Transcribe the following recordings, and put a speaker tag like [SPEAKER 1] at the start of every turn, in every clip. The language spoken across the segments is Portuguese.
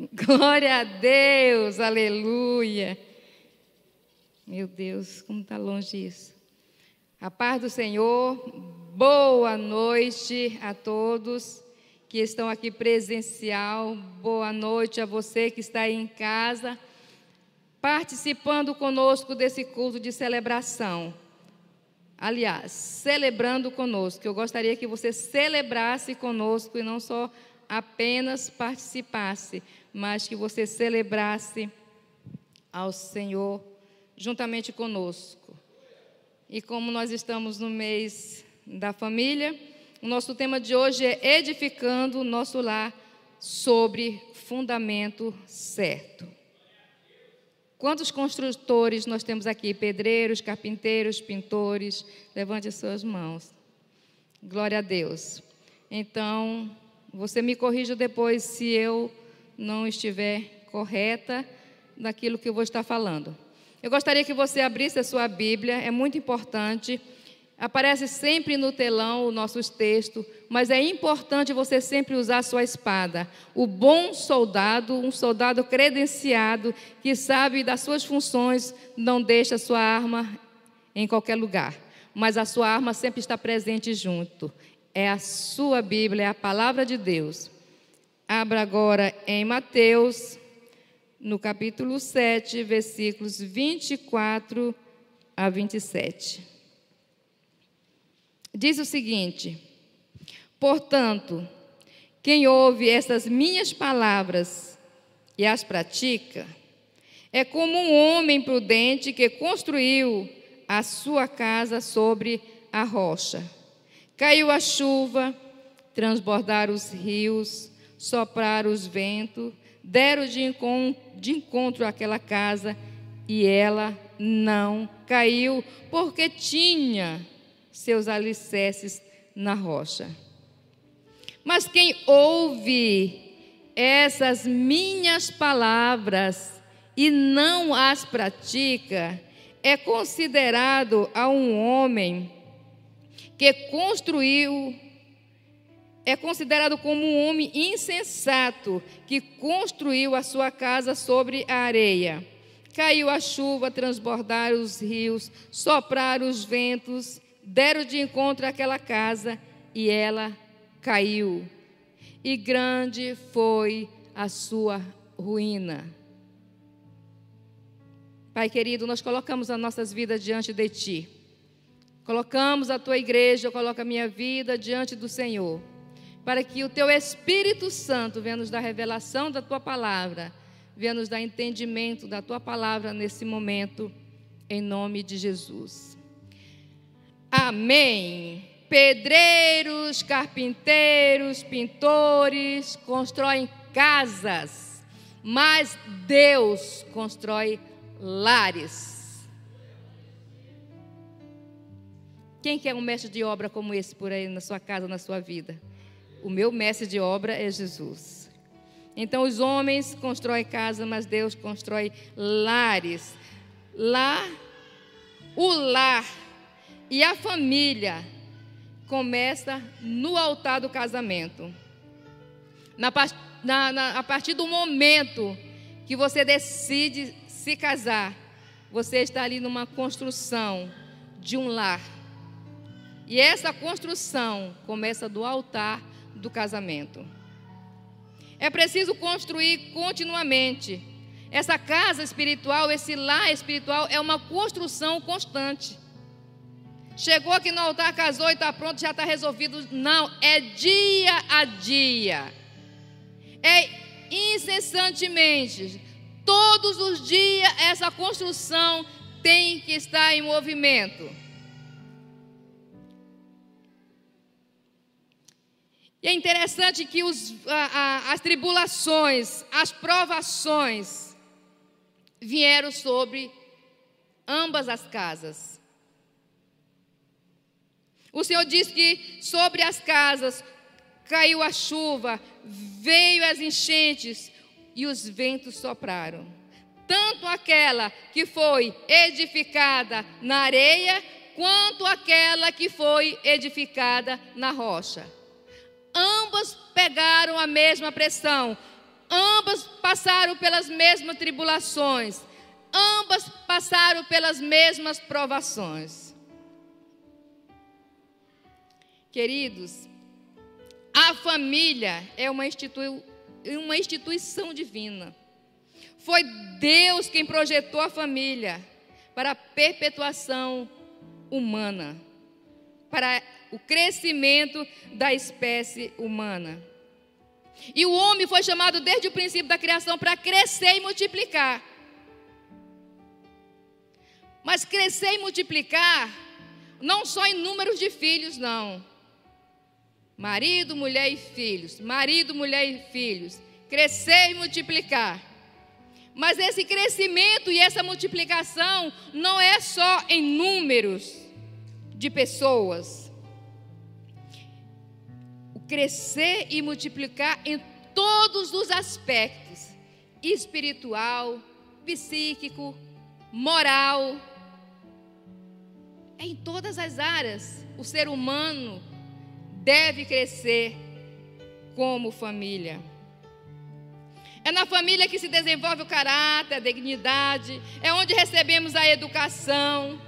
[SPEAKER 1] Glória a Deus, aleluia. Meu Deus, como está longe isso. A paz do Senhor, boa noite a todos que estão aqui presencial, boa noite a você que está aí em casa, participando conosco desse culto de celebração. Aliás, celebrando conosco. Eu gostaria que você celebrasse conosco e não só apenas participasse, mas que você celebrasse ao Senhor juntamente conosco. E como nós estamos no mês da família, o nosso tema de hoje é edificando o nosso lar sobre fundamento certo. Quantos construtores nós temos aqui? Pedreiros, carpinteiros, pintores? Levante as suas mãos. Glória a Deus. Então, você me corrija depois se eu não estiver correta naquilo que eu vou estar falando. Eu gostaria que você abrisse a sua Bíblia, é muito importante. Aparece sempre no telão os nossos textos, mas é importante você sempre usar a sua espada. O bom soldado, um soldado credenciado, que sabe das suas funções, não deixa a sua arma em qualquer lugar, mas a sua arma sempre está presente junto. É a sua Bíblia, é a palavra de Deus. Abra agora em Mateus, no capítulo 7, versículos 24 a 27. Diz o seguinte: Portanto, quem ouve essas minhas palavras e as pratica, é como um homem prudente que construiu a sua casa sobre a rocha. Caiu a chuva, transbordaram os rios, soprar os ventos, deram de encontro, de encontro àquela casa e ela não caiu, porque tinha seus alicerces na rocha. Mas quem ouve essas minhas palavras e não as pratica, é considerado a um homem que construiu é considerado como um homem insensato que construiu a sua casa sobre a areia. Caiu a chuva, transbordaram os rios, sopraram os ventos, deram de encontro àquela casa e ela caiu. E grande foi a sua ruína. Pai querido, nós colocamos as nossas vidas diante de Ti. Colocamos a Tua igreja, eu coloco a minha vida diante do Senhor para que o teu Espírito Santo venha nos dar revelação da tua palavra, venha nos dar entendimento da tua palavra nesse momento, em nome de Jesus. Amém. Pedreiros, carpinteiros, pintores constroem casas, mas Deus constrói lares. Quem quer um mestre de obra como esse por aí na sua casa, na sua vida? O meu mestre de obra é Jesus. Então os homens constroem casa, mas Deus constrói lares. Lá, o lar e a família começa no altar do casamento. Na, na, na, a partir do momento que você decide se casar, você está ali numa construção de um lar. E essa construção começa do altar do casamento. É preciso construir continuamente. Essa casa espiritual, esse lar espiritual é uma construção constante. Chegou aqui no altar, casou e está pronto, já está resolvido. Não, é dia a dia. É incessantemente. Todos os dias essa construção tem que estar em movimento. E é interessante que os, a, a, as tribulações, as provações vieram sobre ambas as casas. O Senhor disse que sobre as casas caiu a chuva, veio as enchentes e os ventos sopraram. Tanto aquela que foi edificada na areia, quanto aquela que foi edificada na rocha ambas pegaram a mesma pressão. ambas passaram pelas mesmas tribulações, ambas passaram pelas mesmas provações. Queridos, a família é uma, institui uma instituição divina. Foi Deus quem projetou a família para a perpetuação humana, para o crescimento da espécie humana. E o homem foi chamado desde o princípio da criação para crescer e multiplicar. Mas crescer e multiplicar não só em números de filhos, não. Marido, mulher e filhos. Marido, mulher e filhos. Crescer e multiplicar. Mas esse crescimento e essa multiplicação não é só em números de pessoas. Crescer e multiplicar em todos os aspectos espiritual, psíquico, moral. É em todas as áreas. O ser humano deve crescer como família. É na família que se desenvolve o caráter, a dignidade, é onde recebemos a educação.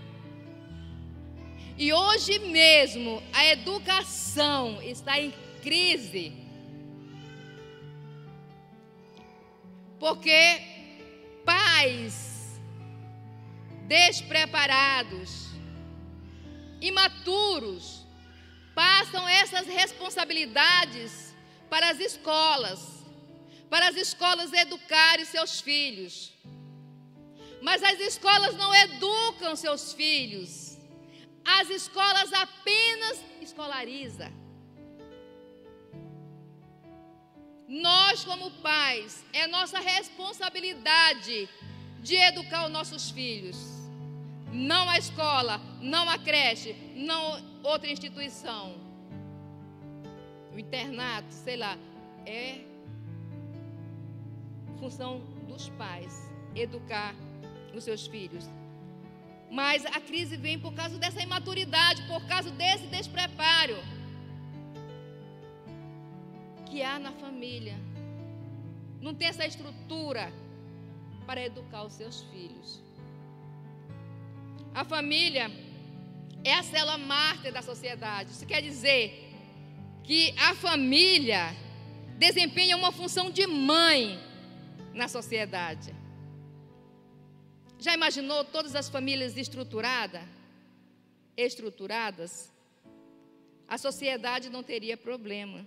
[SPEAKER 1] E hoje mesmo a educação está em crise. Porque pais despreparados, imaturos, passam essas responsabilidades para as escolas para as escolas educarem seus filhos. Mas as escolas não educam seus filhos. As escolas apenas escolarizam. Nós, como pais, é nossa responsabilidade de educar os nossos filhos. Não a escola, não a creche, não outra instituição. O internato, sei lá, é função dos pais educar os seus filhos. Mas a crise vem por causa dessa imaturidade, por causa desse despreparo que há na família. Não tem essa estrutura para educar os seus filhos. A família é a célula mártir da sociedade. Isso quer dizer que a família desempenha uma função de mãe na sociedade. Já imaginou todas as famílias estruturadas? Estruturadas? A sociedade não teria problema.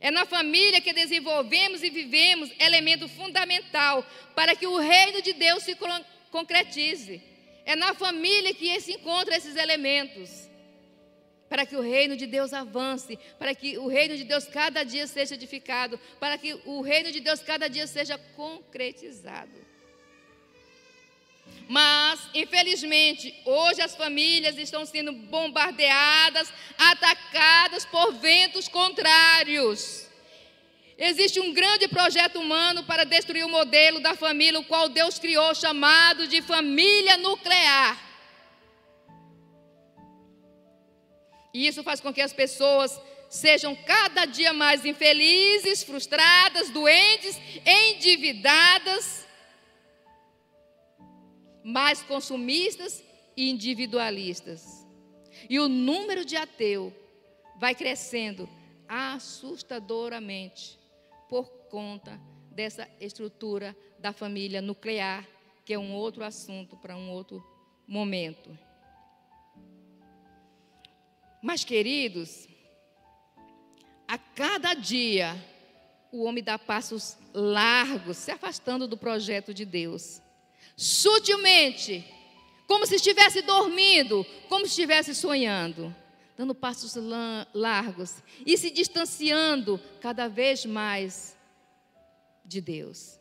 [SPEAKER 1] É na família que desenvolvemos e vivemos elemento fundamental para que o reino de Deus se concretize. É na família que se encontram esses elementos para que o reino de Deus avance, para que o reino de Deus cada dia seja edificado, para que o reino de Deus cada dia seja concretizado. Mas, infelizmente, hoje as famílias estão sendo bombardeadas, atacadas por ventos contrários. Existe um grande projeto humano para destruir o modelo da família, o qual Deus criou, chamado de família nuclear. E isso faz com que as pessoas sejam cada dia mais infelizes, frustradas, doentes, endividadas, mais consumistas e individualistas. E o número de ateu vai crescendo assustadoramente por conta dessa estrutura da família nuclear, que é um outro assunto para um outro momento. Mas, queridos, a cada dia o homem dá passos largos, se afastando do projeto de Deus. Sutilmente, como se estivesse dormindo, como se estivesse sonhando, dando passos largos e se distanciando cada vez mais de Deus.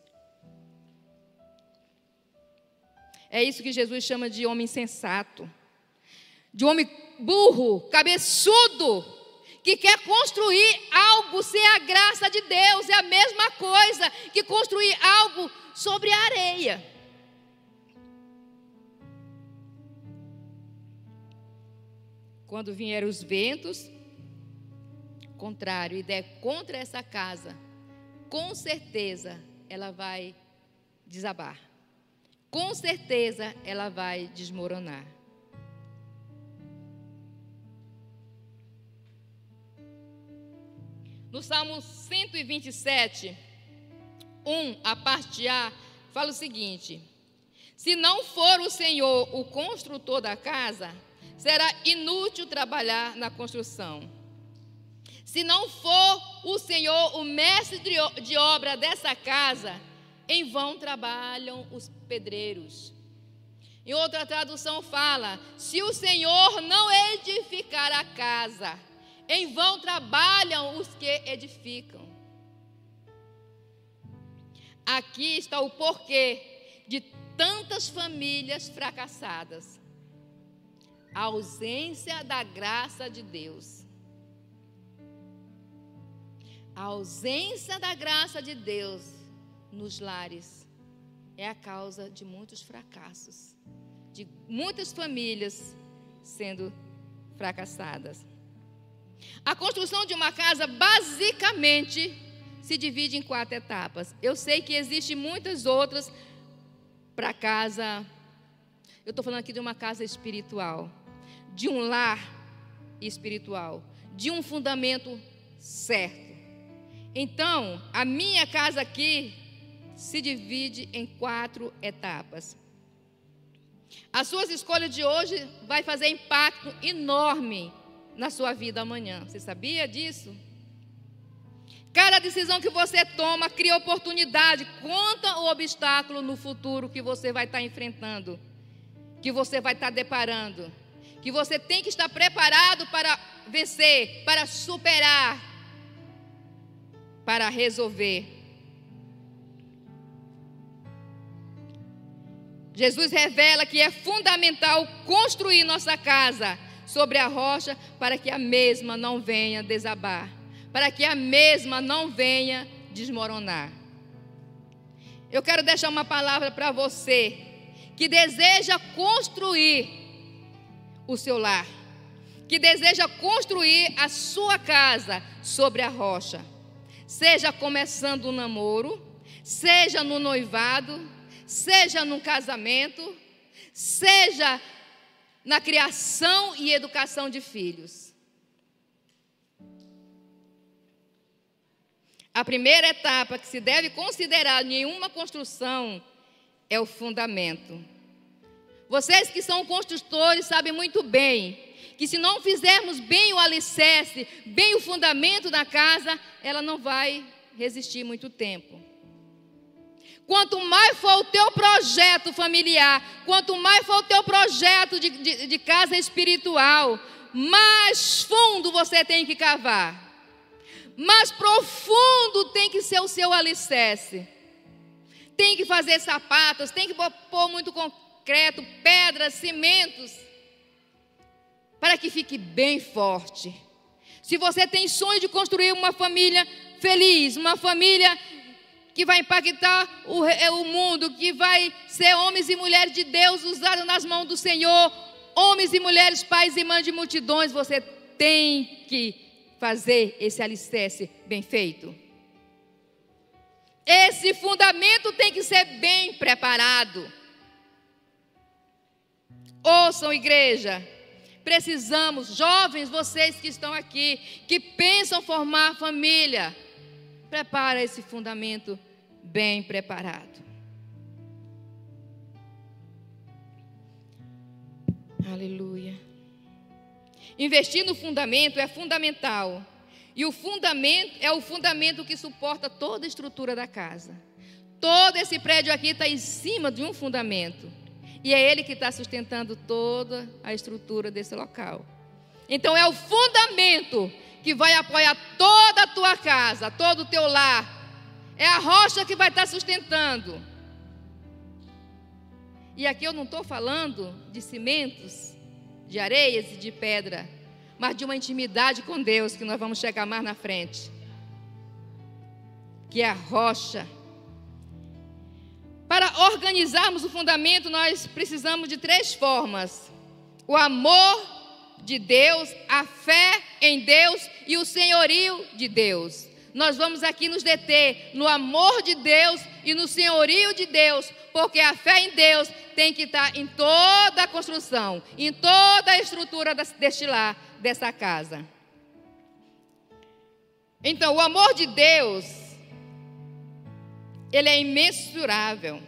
[SPEAKER 1] É isso que Jesus chama de homem sensato, de homem burro, cabeçudo, que quer construir algo sem a graça de Deus. É a mesma coisa que construir algo sobre a areia. Quando vieram os ventos contrário e der contra essa casa, com certeza ela vai desabar. Com certeza ela vai desmoronar. No Salmo 127, 1, a parte A, fala o seguinte: Se não for o Senhor o construtor da casa, será inútil trabalhar na construção. Se não for o Senhor o mestre de obra dessa casa, em vão trabalham os pedreiros. Em outra tradução fala: se o Senhor não edificar a casa, em vão trabalham os que edificam. Aqui está o porquê de tantas famílias fracassadas. A ausência da graça de Deus. A ausência da graça de Deus nos lares é a causa de muitos fracassos, de muitas famílias sendo fracassadas. A construção de uma casa basicamente se divide em quatro etapas. Eu sei que existem muitas outras para casa. Eu estou falando aqui de uma casa espiritual, de um lar espiritual, de um fundamento certo. Então, a minha casa aqui se divide em quatro etapas. As suas escolhas de hoje vai fazer impacto enorme na sua vida amanhã. Você sabia disso? Cada decisão que você toma cria oportunidade, conta o obstáculo no futuro que você vai estar enfrentando, que você vai estar deparando, que você tem que estar preparado para vencer, para superar, para resolver. Jesus revela que é fundamental construir nossa casa sobre a rocha para que a mesma não venha desabar, para que a mesma não venha desmoronar. Eu quero deixar uma palavra para você que deseja construir o seu lar, que deseja construir a sua casa sobre a rocha, seja começando um namoro, seja no noivado, seja no casamento, seja na criação e educação de filhos. A primeira etapa que se deve considerar em nenhuma construção é o fundamento. Vocês que são construtores sabem muito bem que se não fizermos bem o alicerce, bem o fundamento da casa, ela não vai resistir muito tempo. Quanto mais for o teu projeto familiar, quanto mais for o teu projeto de, de, de casa espiritual, mais fundo você tem que cavar. Mais profundo tem que ser o seu alicerce. Tem que fazer sapatos, tem que pôr muito concreto, pedras, cimentos, para que fique bem forte. Se você tem sonho de construir uma família feliz, uma família que vai impactar o, é, o mundo, que vai ser homens e mulheres de Deus usados nas mãos do Senhor, homens e mulheres, pais e mães de multidões, você tem que fazer esse alicerce bem feito. Esse fundamento tem que ser bem preparado. Ouçam, igreja, precisamos, jovens, vocês que estão aqui, que pensam formar família, prepara esse fundamento bem preparado. Aleluia. Investir no fundamento é fundamental. E o fundamento é o fundamento que suporta toda a estrutura da casa. Todo esse prédio aqui está em cima de um fundamento. E é ele que está sustentando toda a estrutura desse local. Então é o fundamento que vai apoiar toda a tua casa, todo o teu lar. É a rocha que vai estar sustentando. E aqui eu não estou falando de cimentos, de areias e de pedra, mas de uma intimidade com Deus que nós vamos chegar mais na frente. Que é a rocha. Para organizarmos o fundamento, nós precisamos de três formas: o amor de Deus, a fé em Deus e o senhorio de Deus. Nós vamos aqui nos deter no amor de Deus e no senhorio de Deus, porque a fé em Deus tem que estar em toda a construção, em toda a estrutura deste lar, dessa casa. Então, o amor de Deus, ele é imensurável.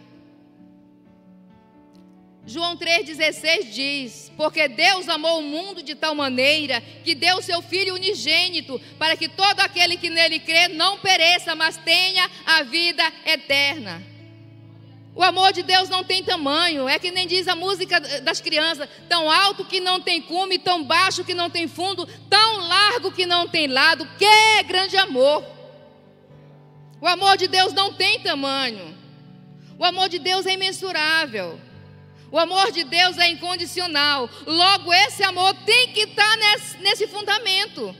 [SPEAKER 1] João 3,16 diz: Porque Deus amou o mundo de tal maneira que deu seu Filho unigênito, para que todo aquele que nele crê não pereça, mas tenha a vida eterna. O amor de Deus não tem tamanho, é que nem diz a música das crianças: tão alto que não tem cume, tão baixo que não tem fundo, tão largo que não tem lado. Que grande amor! O amor de Deus não tem tamanho, o amor de Deus é imensurável. O amor de Deus é incondicional. Logo, esse amor tem que estar nesse, nesse fundamento.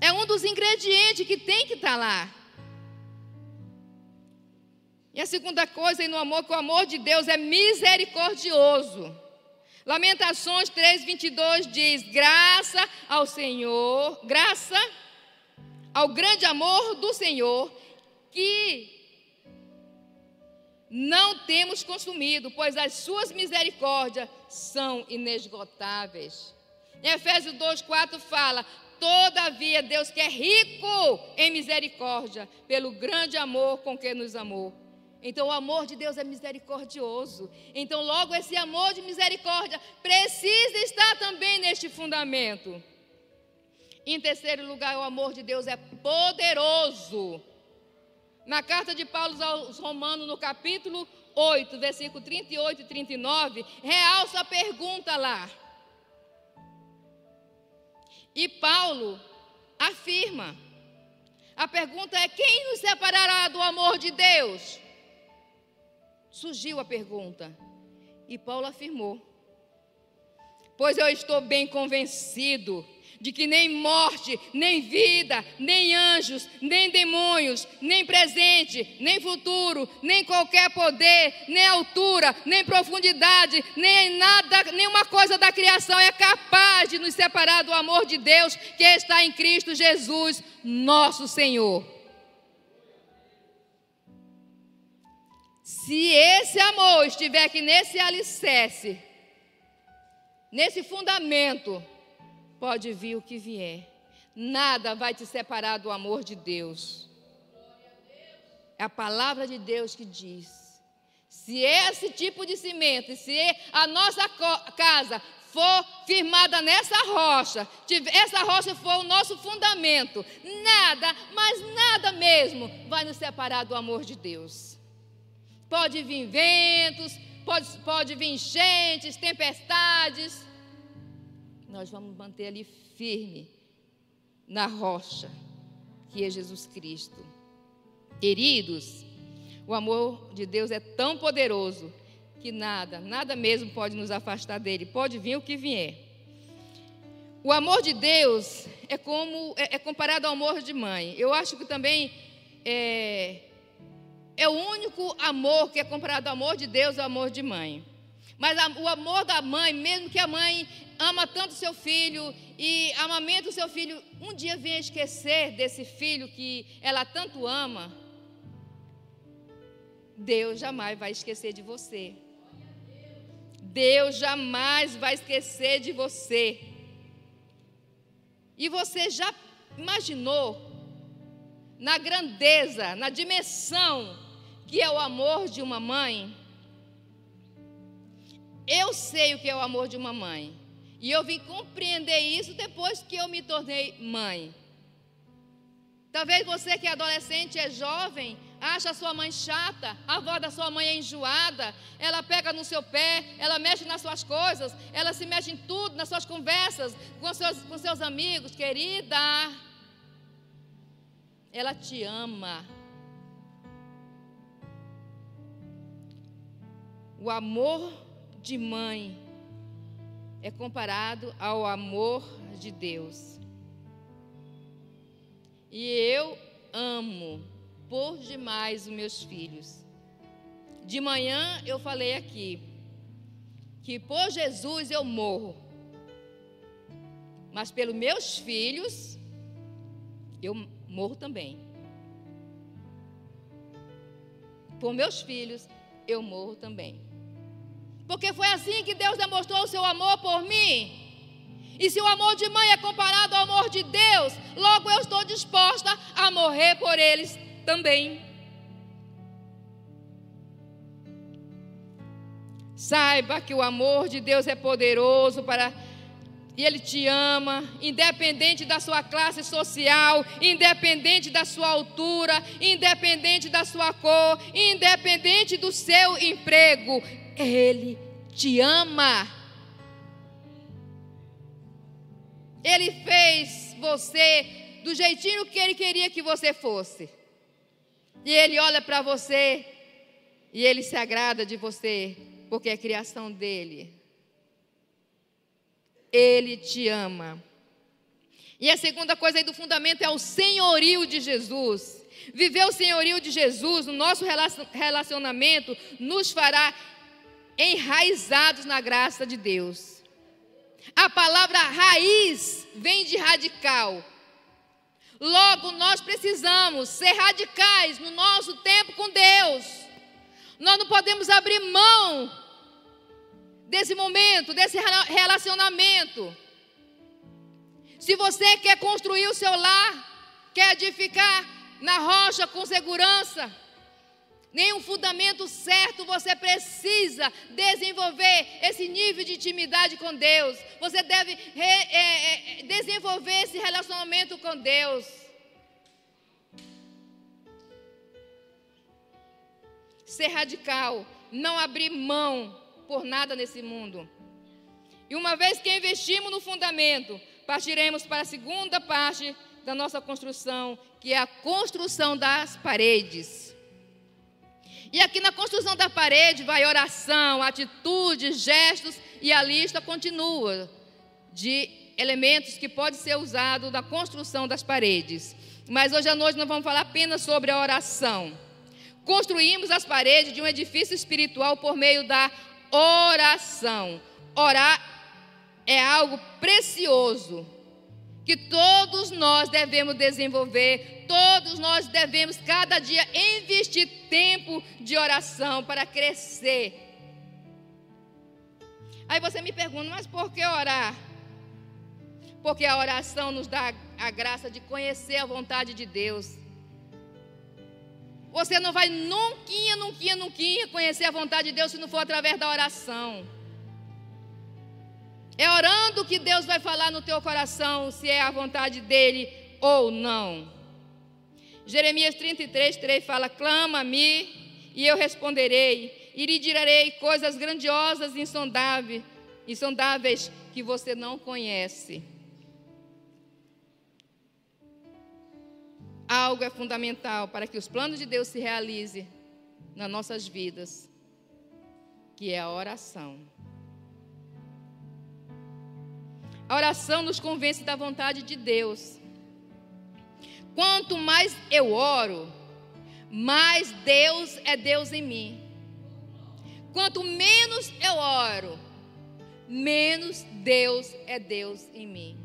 [SPEAKER 1] É um dos ingredientes que tem que estar lá. E a segunda coisa no amor, que o amor de Deus é misericordioso. Lamentações 3:22 diz: "Graça ao Senhor, graça ao grande amor do Senhor, que não temos consumido, pois as suas misericórdias são inesgotáveis. Em Efésios 2,4 fala: Todavia, Deus que é rico em misericórdia, pelo grande amor com que nos amou. Então, o amor de Deus é misericordioso. Então, logo, esse amor de misericórdia precisa estar também neste fundamento. Em terceiro lugar, o amor de Deus é poderoso na carta de Paulo aos Romanos, no capítulo 8, versículo 38 e 39, realça a pergunta lá. E Paulo afirma: a pergunta é: quem nos separará do amor de Deus? Surgiu a pergunta. E Paulo afirmou: Pois eu estou bem convencido de que nem morte, nem vida, nem anjos, nem demônios, nem presente, nem futuro, nem qualquer poder, nem altura, nem profundidade, nem nada, nenhuma coisa da criação é capaz de nos separar do amor de Deus que está em Cristo Jesus, nosso Senhor. Se esse amor estiver aqui nesse alicerce, nesse fundamento, pode vir o que vier. Nada vai te separar do amor de Deus. É a palavra de Deus que diz. Se esse tipo de cimento, se a nossa casa for firmada nessa rocha, essa rocha for o nosso fundamento, nada, mas nada mesmo vai nos separar do amor de Deus. Pode vir ventos, pode, pode vir enchentes, tempestades, nós vamos manter ali firme na rocha, que é Jesus Cristo. Queridos, o amor de Deus é tão poderoso que nada, nada mesmo pode nos afastar dele, pode vir o que vier. O amor de Deus é como é, é comparado ao amor de mãe. Eu acho que também é, é o único amor que é comparado ao amor de Deus, é o amor de mãe. Mas a, o amor da mãe, mesmo que a mãe ama tanto seu filho e amamenta o seu filho, um dia venha esquecer desse filho que ela tanto ama, Deus jamais vai esquecer de você. Deus jamais vai esquecer de você. E você já imaginou na grandeza, na dimensão que é o amor de uma mãe? Eu sei o que é o amor de uma mãe. E eu vim compreender isso depois que eu me tornei mãe. Talvez você que é adolescente, é jovem, acha a sua mãe chata, a avó da sua mãe é enjoada, ela pega no seu pé, ela mexe nas suas coisas, ela se mexe em tudo, nas suas conversas, com seus, com seus amigos. Querida, ela te ama. O amor de mãe é comparado ao amor de Deus. E eu amo por demais os meus filhos. De manhã eu falei aqui que por Jesus eu morro. mas pelos meus filhos, eu morro também. Por meus filhos, eu morro também. Porque foi assim que Deus demonstrou o seu amor por mim. E se o amor de mãe é comparado ao amor de Deus, logo eu estou disposta a morrer por eles também. Saiba que o amor de Deus é poderoso para e Ele te ama, independente da sua classe social, independente da sua altura, independente da sua cor, independente do seu emprego. Ele te ama. Ele fez você do jeitinho que Ele queria que você fosse. E Ele olha para você e Ele se agrada de você, porque é criação dele. Ele te ama. E a segunda coisa aí do fundamento é o senhorio de Jesus. Viver o senhorio de Jesus no nosso relacionamento nos fará enraizados na graça de Deus. A palavra raiz vem de radical. Logo, nós precisamos ser radicais no nosso tempo com Deus. Nós não podemos abrir mão desse momento, desse relacionamento. Se você quer construir o seu lar, quer edificar na rocha com segurança, nenhum fundamento certo, você precisa desenvolver esse nível de intimidade com Deus. Você deve re, é, é, desenvolver esse relacionamento com Deus. Ser radical, não abrir mão por nada nesse mundo. E uma vez que investimos no fundamento, partiremos para a segunda parte da nossa construção, que é a construção das paredes. E aqui na construção da parede vai oração, atitudes, gestos e a lista continua de elementos que pode ser usado na construção das paredes. Mas hoje à noite nós vamos falar apenas sobre a oração. Construímos as paredes de um edifício espiritual por meio da oração. Orar é algo precioso que todos nós devemos desenvolver, todos nós devemos cada dia investir tempo de oração para crescer. Aí você me pergunta, mas por que orar? Porque a oração nos dá a graça de conhecer a vontade de Deus. Você não vai nunca, nunca, nunca conhecer a vontade de Deus se não for através da oração. É orando que Deus vai falar no teu coração se é a vontade dele ou não. Jeremias 33, 3 fala: Clama-me e eu responderei, e lhe direi coisas grandiosas e insondáveis, insondáveis que você não conhece. Algo é fundamental para que os planos de Deus se realizem nas nossas vidas, que é a oração. A oração nos convence da vontade de Deus. Quanto mais eu oro, mais Deus é Deus em mim. Quanto menos eu oro, menos Deus é Deus em mim.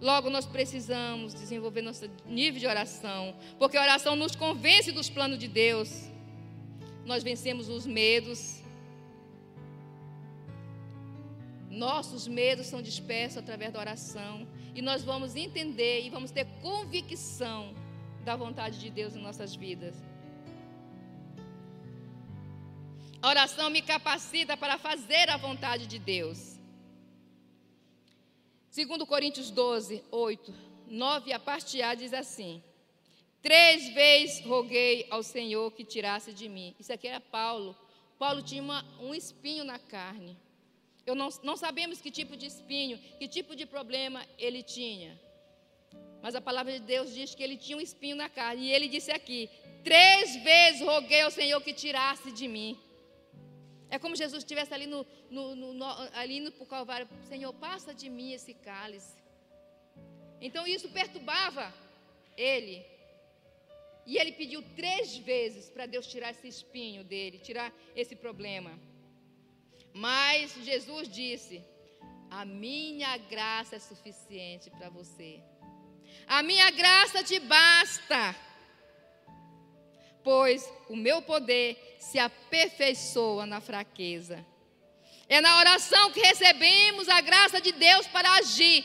[SPEAKER 1] Logo, nós precisamos desenvolver nosso nível de oração, porque a oração nos convence dos planos de Deus. Nós vencemos os medos. Nossos medos são dispersos através da oração. E nós vamos entender e vamos ter convicção da vontade de Deus em nossas vidas. A oração me capacita para fazer a vontade de Deus. Segundo Coríntios 12, 8, 9, a parte A diz assim: Três vezes roguei ao Senhor que tirasse de mim. Isso aqui era Paulo. Paulo tinha uma, um espinho na carne. Eu não, não sabemos que tipo de espinho, que tipo de problema ele tinha. Mas a palavra de Deus diz que ele tinha um espinho na carne. E ele disse aqui: Três vezes roguei ao Senhor que tirasse de mim. É como Jesus estivesse ali no, no, no, ali no Calvário, Senhor, passa de mim esse cálice. Então isso perturbava ele. E ele pediu três vezes para Deus tirar esse espinho dele, tirar esse problema. Mas Jesus disse: A minha graça é suficiente para você. A minha graça te basta. Pois o meu poder se aperfeiçoa na fraqueza. É na oração que recebemos a graça de Deus para agir.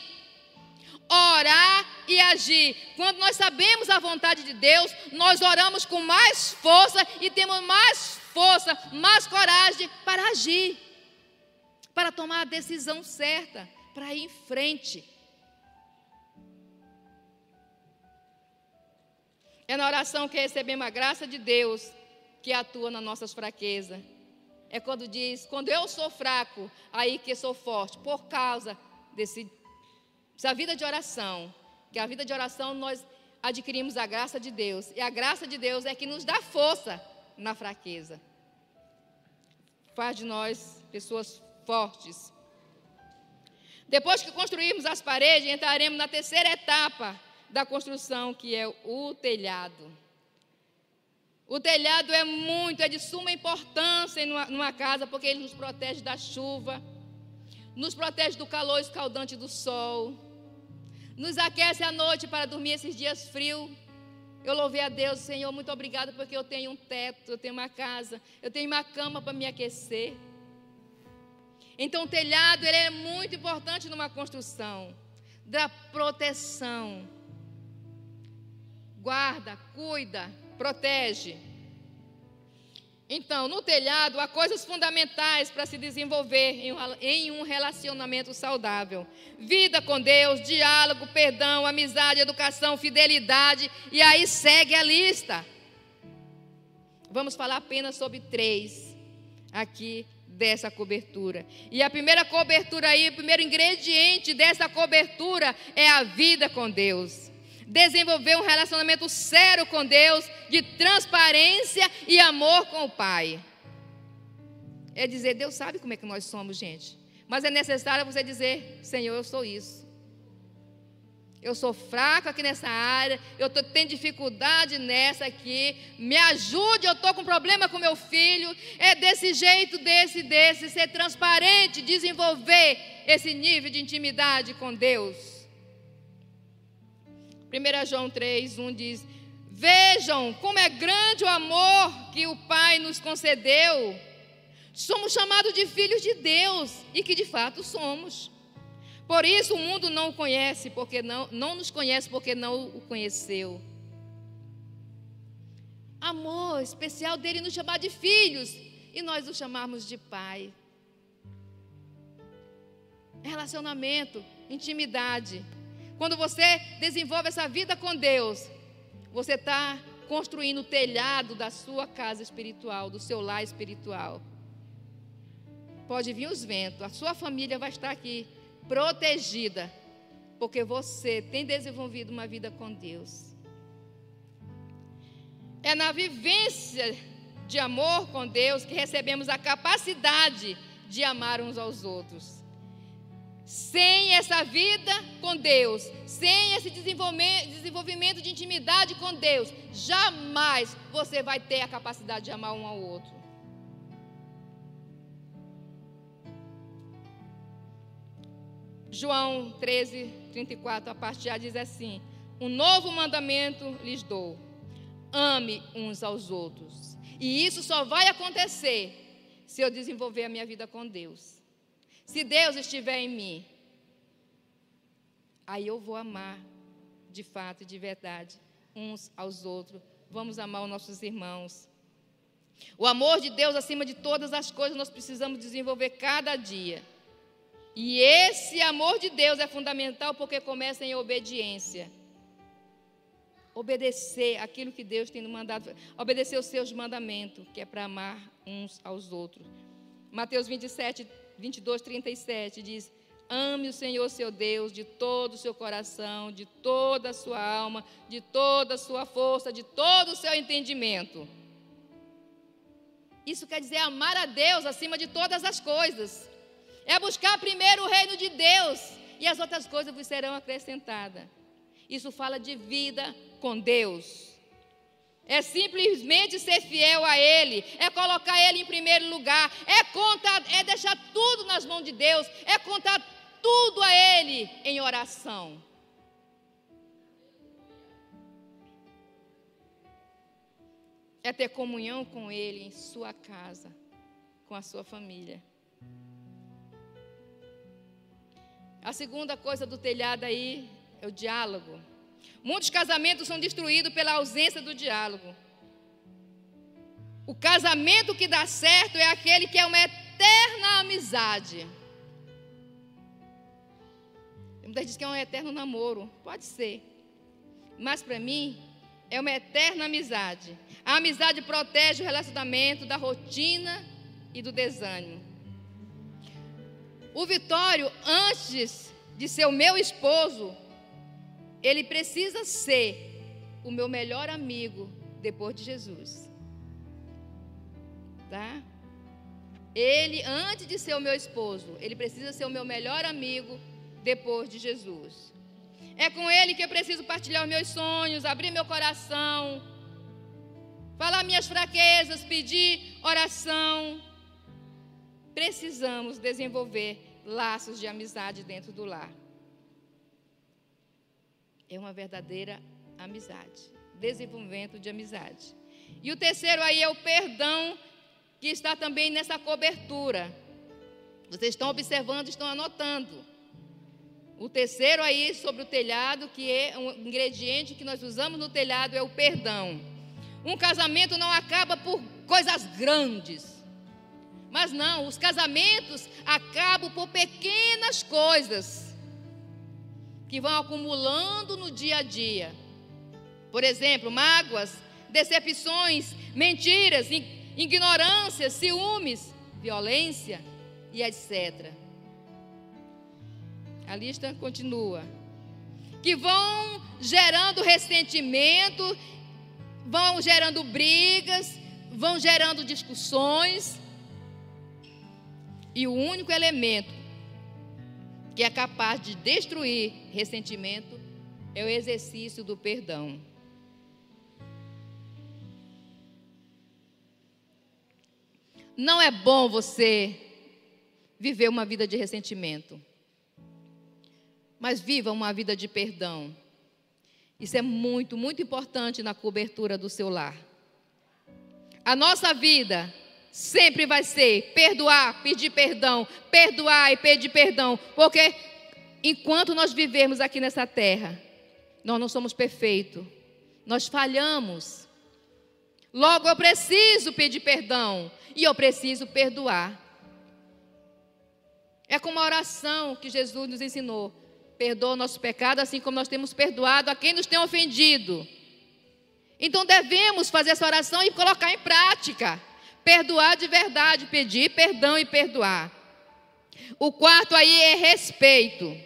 [SPEAKER 1] Orar e agir. Quando nós sabemos a vontade de Deus, nós oramos com mais força e temos mais força, mais coragem para agir, para tomar a decisão certa, para ir em frente. É na oração que recebemos a graça de Deus que atua nas nossas fraquezas. É quando diz, quando eu sou fraco, aí que sou forte, por causa desse, dessa vida de oração. Que a vida de oração nós adquirimos a graça de Deus. E a graça de Deus é que nos dá força na fraqueza. Faz de nós pessoas fortes. Depois que construirmos as paredes, entraremos na terceira etapa da construção, que é o telhado. O telhado é muito, é de suma importância numa, numa casa, porque ele nos protege da chuva, nos protege do calor escaldante do sol, nos aquece à noite para dormir esses dias frios. Eu louvei a Deus, Senhor, muito obrigado porque eu tenho um teto, eu tenho uma casa, eu tenho uma cama para me aquecer. Então, o telhado ele é muito importante numa construção da proteção. Guarda, cuida, protege. Então, no telhado, há coisas fundamentais para se desenvolver em um relacionamento saudável: vida com Deus, diálogo, perdão, amizade, educação, fidelidade, e aí segue a lista. Vamos falar apenas sobre três aqui dessa cobertura. E a primeira cobertura aí, o primeiro ingrediente dessa cobertura é a vida com Deus desenvolver um relacionamento sério com Deus, de transparência e amor com o Pai. É dizer, Deus sabe como é que nós somos, gente. Mas é necessário você dizer, Senhor, eu sou isso. Eu sou fraco aqui nessa área, eu tô, tenho dificuldade nessa aqui. Me ajude, eu estou com problema com meu filho. É desse jeito, desse, desse, ser transparente, desenvolver esse nível de intimidade com Deus. 1 João 3, 1 diz: Vejam como é grande o amor que o Pai nos concedeu. Somos chamados de filhos de Deus e que de fato somos. Por isso o mundo não o conhece, porque não, não nos conhece porque não o conheceu. Amor especial dele nos chamar de filhos e nós o chamarmos de pai. Relacionamento, intimidade. Quando você desenvolve essa vida com Deus, você está construindo o telhado da sua casa espiritual, do seu lar espiritual. Pode vir os ventos, a sua família vai estar aqui protegida, porque você tem desenvolvido uma vida com Deus. É na vivência de amor com Deus que recebemos a capacidade de amar uns aos outros. Sem essa vida com Deus, sem esse desenvolvimento de intimidade com Deus, jamais você vai ter a capacidade de amar um ao outro. João 13, 34, a parte A diz assim: Um novo mandamento lhes dou: ame uns aos outros. E isso só vai acontecer se eu desenvolver a minha vida com Deus. Se Deus estiver em mim, aí eu vou amar de fato e de verdade uns aos outros. Vamos amar os nossos irmãos. O amor de Deus acima de todas as coisas nós precisamos desenvolver cada dia. E esse amor de Deus é fundamental porque começa em obediência. Obedecer aquilo que Deus tem mandado, obedecer os seus mandamentos, que é para amar uns aos outros. Mateus 27, 22, 37 diz: Ame o Senhor seu Deus de todo o seu coração, de toda a sua alma, de toda a sua força, de todo o seu entendimento. Isso quer dizer amar a Deus acima de todas as coisas. É buscar primeiro o reino de Deus e as outras coisas vos serão acrescentadas. Isso fala de vida com Deus. É simplesmente ser fiel a Ele, é colocar Ele em primeiro lugar, é contar, é deixar tudo nas mãos de Deus, é contar tudo a Ele em oração. É ter comunhão com Ele em sua casa, com a sua família. A segunda coisa do telhado aí é o diálogo. Muitos casamentos são destruídos pela ausência do diálogo. O casamento que dá certo é aquele que é uma eterna amizade. Muitas dizem que é um eterno namoro. Pode ser. Mas para mim, é uma eterna amizade. A amizade protege o relacionamento da rotina e do desânimo. O Vitório, antes de ser o meu esposo, ele precisa ser o meu melhor amigo depois de Jesus. Tá? Ele, antes de ser o meu esposo, ele precisa ser o meu melhor amigo depois de Jesus. É com ele que eu preciso partilhar os meus sonhos, abrir meu coração, falar minhas fraquezas, pedir oração. Precisamos desenvolver laços de amizade dentro do lar. É uma verdadeira amizade, desenvolvimento de amizade. E o terceiro aí é o perdão, que está também nessa cobertura. Vocês estão observando, estão anotando. O terceiro aí sobre o telhado, que é um ingrediente que nós usamos no telhado, é o perdão. Um casamento não acaba por coisas grandes. Mas não, os casamentos acabam por pequenas coisas que vão acumulando no dia a dia. Por exemplo, mágoas, decepções, mentiras, ignorância, ciúmes, violência e etc. A lista continua. Que vão gerando ressentimento, vão gerando brigas, vão gerando discussões e o único elemento que é capaz de destruir ressentimento é o exercício do perdão. Não é bom você viver uma vida de ressentimento, mas viva uma vida de perdão. Isso é muito, muito importante na cobertura do seu lar. A nossa vida sempre vai ser perdoar, pedir perdão, perdoar e pedir perdão, porque enquanto nós vivemos aqui nessa terra, nós não somos perfeitos, nós falhamos. Logo eu preciso pedir perdão e eu preciso perdoar. É como a oração que Jesus nos ensinou. Perdoa o nosso pecado, assim como nós temos perdoado a quem nos tem ofendido. Então devemos fazer essa oração e colocar em prática. Perdoar de verdade, pedir perdão e perdoar. O quarto aí é respeito.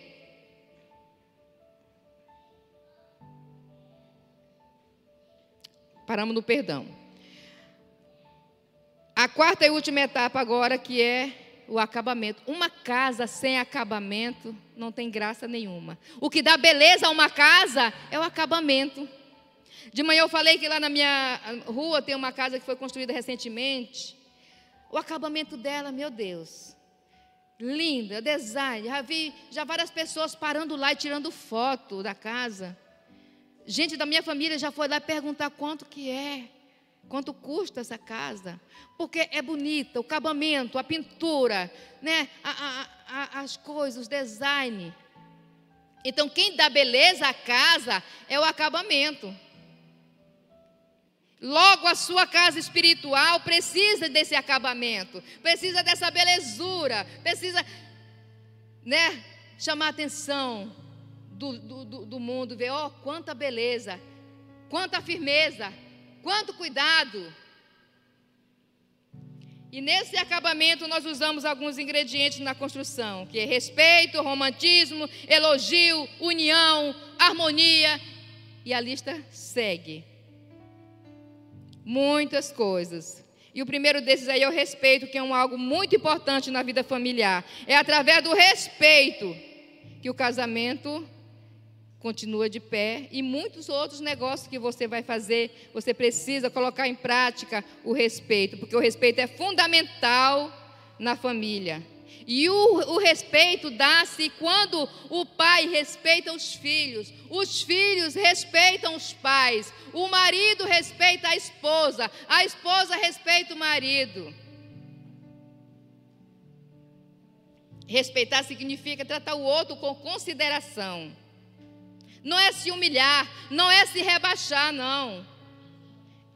[SPEAKER 1] Paramos no perdão. A quarta e última etapa agora que é o acabamento. Uma casa sem acabamento não tem graça nenhuma. O que dá beleza a uma casa é o acabamento. De manhã eu falei que lá na minha rua tem uma casa que foi construída recentemente. O acabamento dela, meu Deus. Linda, design. Já vi já várias pessoas parando lá e tirando foto da casa. Gente da minha família já foi lá perguntar quanto que é, quanto custa essa casa. Porque é bonita, o acabamento, a pintura, né? A, a, a, as coisas, o design. Então, quem dá beleza à casa é o acabamento. Logo, a sua casa espiritual precisa desse acabamento, precisa dessa belezura, precisa né, chamar a atenção do, do, do mundo, ver, ó, oh, quanta beleza, quanta firmeza, quanto cuidado. E nesse acabamento nós usamos alguns ingredientes na construção, que é respeito, romantismo, elogio, união, harmonia, e a lista segue muitas coisas. E o primeiro desses aí é o respeito, que é um algo muito importante na vida familiar. É através do respeito que o casamento continua de pé e muitos outros negócios que você vai fazer, você precisa colocar em prática o respeito, porque o respeito é fundamental na família. E o, o respeito dá-se quando o pai respeita os filhos, os filhos respeitam os pais, o marido respeita a esposa, a esposa respeita o marido. Respeitar significa tratar o outro com consideração. Não é se humilhar, não é se rebaixar, não.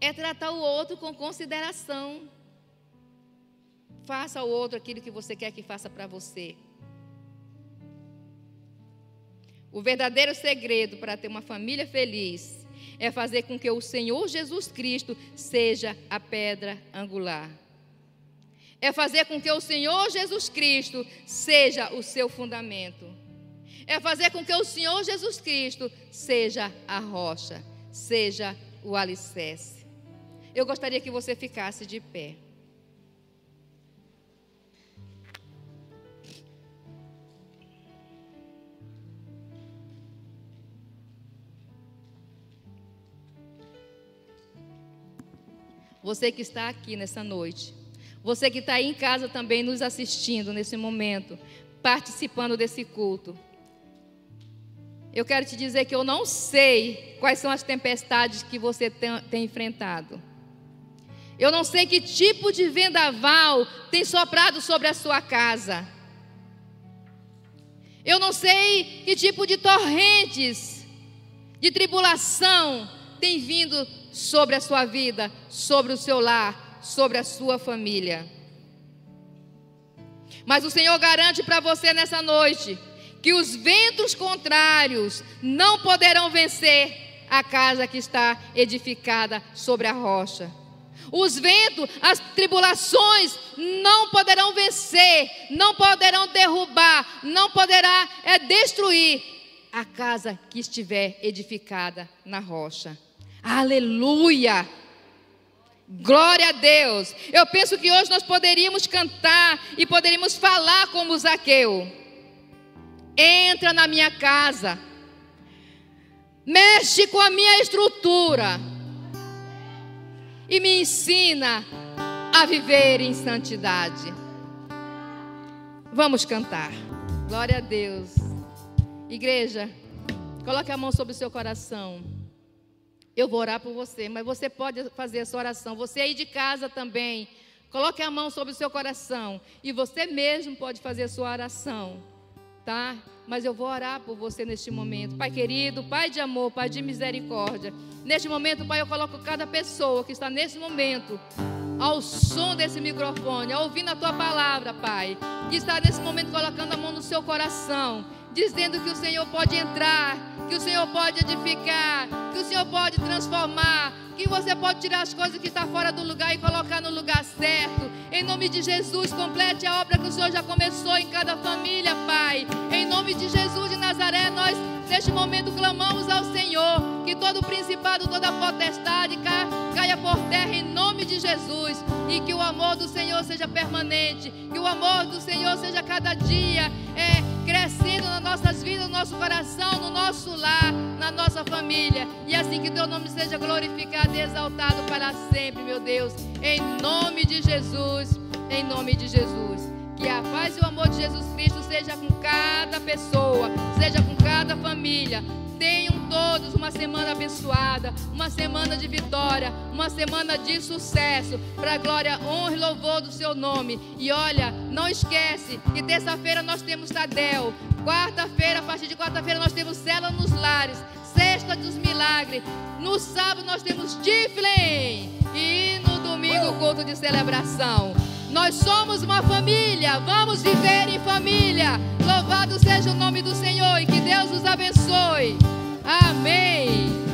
[SPEAKER 1] É tratar o outro com consideração. Faça ao outro aquilo que você quer que faça para você. O verdadeiro segredo para ter uma família feliz é fazer com que o Senhor Jesus Cristo seja a pedra angular. É fazer com que o Senhor Jesus Cristo seja o seu fundamento. É fazer com que o Senhor Jesus Cristo seja a rocha, seja o alicerce. Eu gostaria que você ficasse de pé. Você que está aqui nessa noite, você que está aí em casa também nos assistindo nesse momento, participando desse culto. Eu quero te dizer que eu não sei quais são as tempestades que você tem, tem enfrentado. Eu não sei que tipo de vendaval tem soprado sobre a sua casa. Eu não sei que tipo de torrentes de tribulação tem vindo sobre a sua vida, sobre o seu lar, sobre a sua família. Mas o Senhor garante para você nessa noite que os ventos contrários não poderão vencer a casa que está edificada sobre a rocha. Os ventos, as tribulações não poderão vencer, não poderão derrubar, não poderá é, destruir a casa que estiver edificada na rocha. Aleluia! Glória a Deus. Eu penso que hoje nós poderíamos cantar e poderíamos falar como Zaqueu. Entra na minha casa. Mexe com a minha estrutura. E me ensina a viver em santidade. Vamos cantar. Glória a Deus. Igreja, coloque a mão sobre o seu coração. Eu vou orar por você, mas você pode fazer essa oração. Você aí de casa também. Coloque a mão sobre o seu coração. E você mesmo pode fazer a sua oração. Tá? Mas eu vou orar por você neste momento. Pai querido, Pai de amor, Pai de misericórdia. Neste momento, Pai, eu coloco cada pessoa que está nesse momento ao som desse microfone, ouvindo a tua palavra, Pai, que está nesse momento colocando a mão no seu coração dizendo que o Senhor pode entrar, que o Senhor pode edificar, que o Senhor pode transformar, que você pode tirar as coisas que estão fora do lugar e colocar no lugar certo. Em nome de Jesus, complete a obra que o Senhor já começou em cada família, Pai. Em nome de Jesus de Nazaré, nós neste momento clamamos ao Senhor que todo principado, toda potestade caia por terra em nome de Jesus e que o amor do Senhor seja permanente, que o amor do Senhor seja cada dia é crescendo nas nossas vidas, no nosso coração, no nosso lar, na nossa família. E assim que teu nome seja glorificado e exaltado para sempre, meu Deus. Em nome de Jesus, em nome de Jesus. Que a paz e o amor de Jesus Cristo seja com cada pessoa, seja com cada família. Tenham todos uma semana abençoada, uma semana de vitória, uma semana de sucesso, para a glória, honra e louvor do seu nome. E olha, não esquece que terça-feira nós temos Tadel, quarta-feira, a partir de quarta-feira nós temos Cela nos Lares, sexta dos milagres, no sábado nós temos Tiflin e no domingo culto de celebração. Nós somos uma família, vamos viver em família. Louvado seja o nome do Senhor e que Deus nos abençoe. Amém.